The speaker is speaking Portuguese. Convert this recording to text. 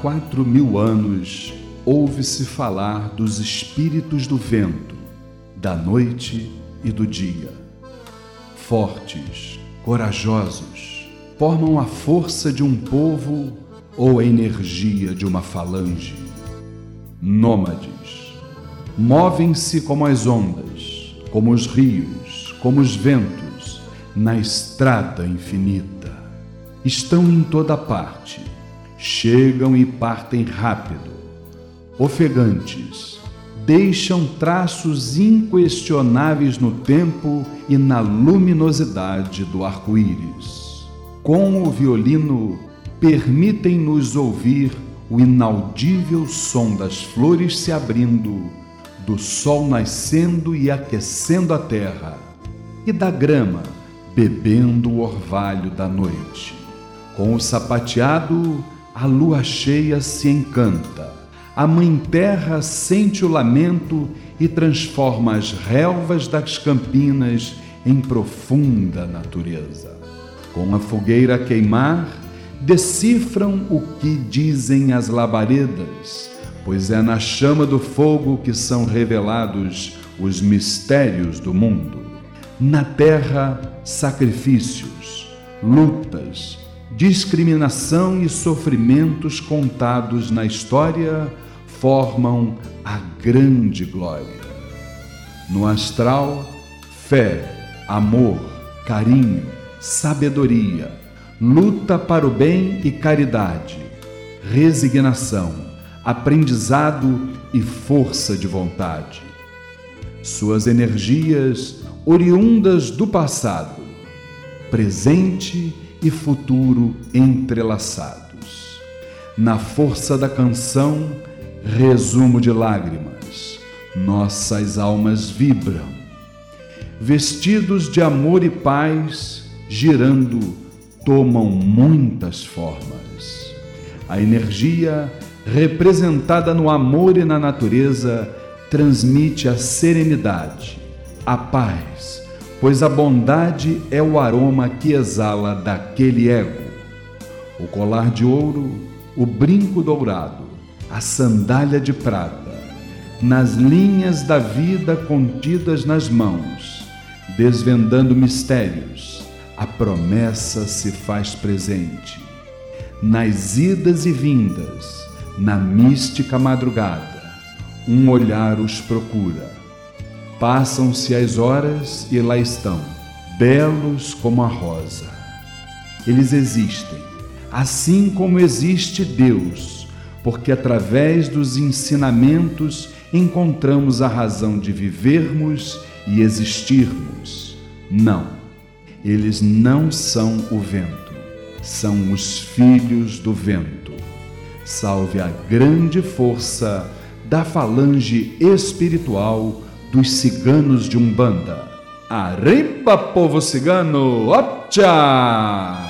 quatro mil anos ouve-se falar dos espíritos do vento, da noite e do dia. Fortes, corajosos, formam a força de um povo ou a energia de uma falange. Nômades, movem-se como as ondas, como os rios, como os ventos, na estrada infinita. Estão em toda parte, chegam e partem rápido. Ofegantes, deixam traços inquestionáveis no tempo e na luminosidade do arco-íris. Com o violino, permitem-nos ouvir o inaudível som das flores se abrindo, do sol nascendo e aquecendo a terra, e da grama bebendo o orvalho da noite. Com o sapateado, a lua cheia se encanta a Mãe Terra sente o lamento e transforma as relvas das campinas em profunda natureza. Com a fogueira a queimar, decifram o que dizem as labaredas, pois é na chama do fogo que são revelados os mistérios do mundo. Na terra, sacrifícios, lutas, discriminação e sofrimentos contados na história formam a grande glória. No astral, fé, amor, carinho, sabedoria, luta para o bem e caridade, resignação, aprendizado e força de vontade. Suas energias oriundas do passado, presente e futuro entrelaçados. Na força da canção, resumo de lágrimas, nossas almas vibram. Vestidos de amor e paz, girando, tomam muitas formas. A energia, representada no amor e na natureza, transmite a serenidade, a paz, pois a bondade é o aroma que exala daquele ego. O colar de ouro, o brinco dourado, a sandália de prata, nas linhas da vida contidas nas mãos, desvendando mistérios, a promessa se faz presente. Nas idas e vindas, na mística madrugada, um olhar os procura. Passam-se as horas e lá estão, belos como a rosa. Eles existem, assim como existe Deus porque através dos ensinamentos encontramos a razão de vivermos e existirmos. Não, eles não são o vento, são os filhos do vento. Salve a grande força da falange espiritual dos ciganos de Umbanda. Arriba, povo cigano! Opcha!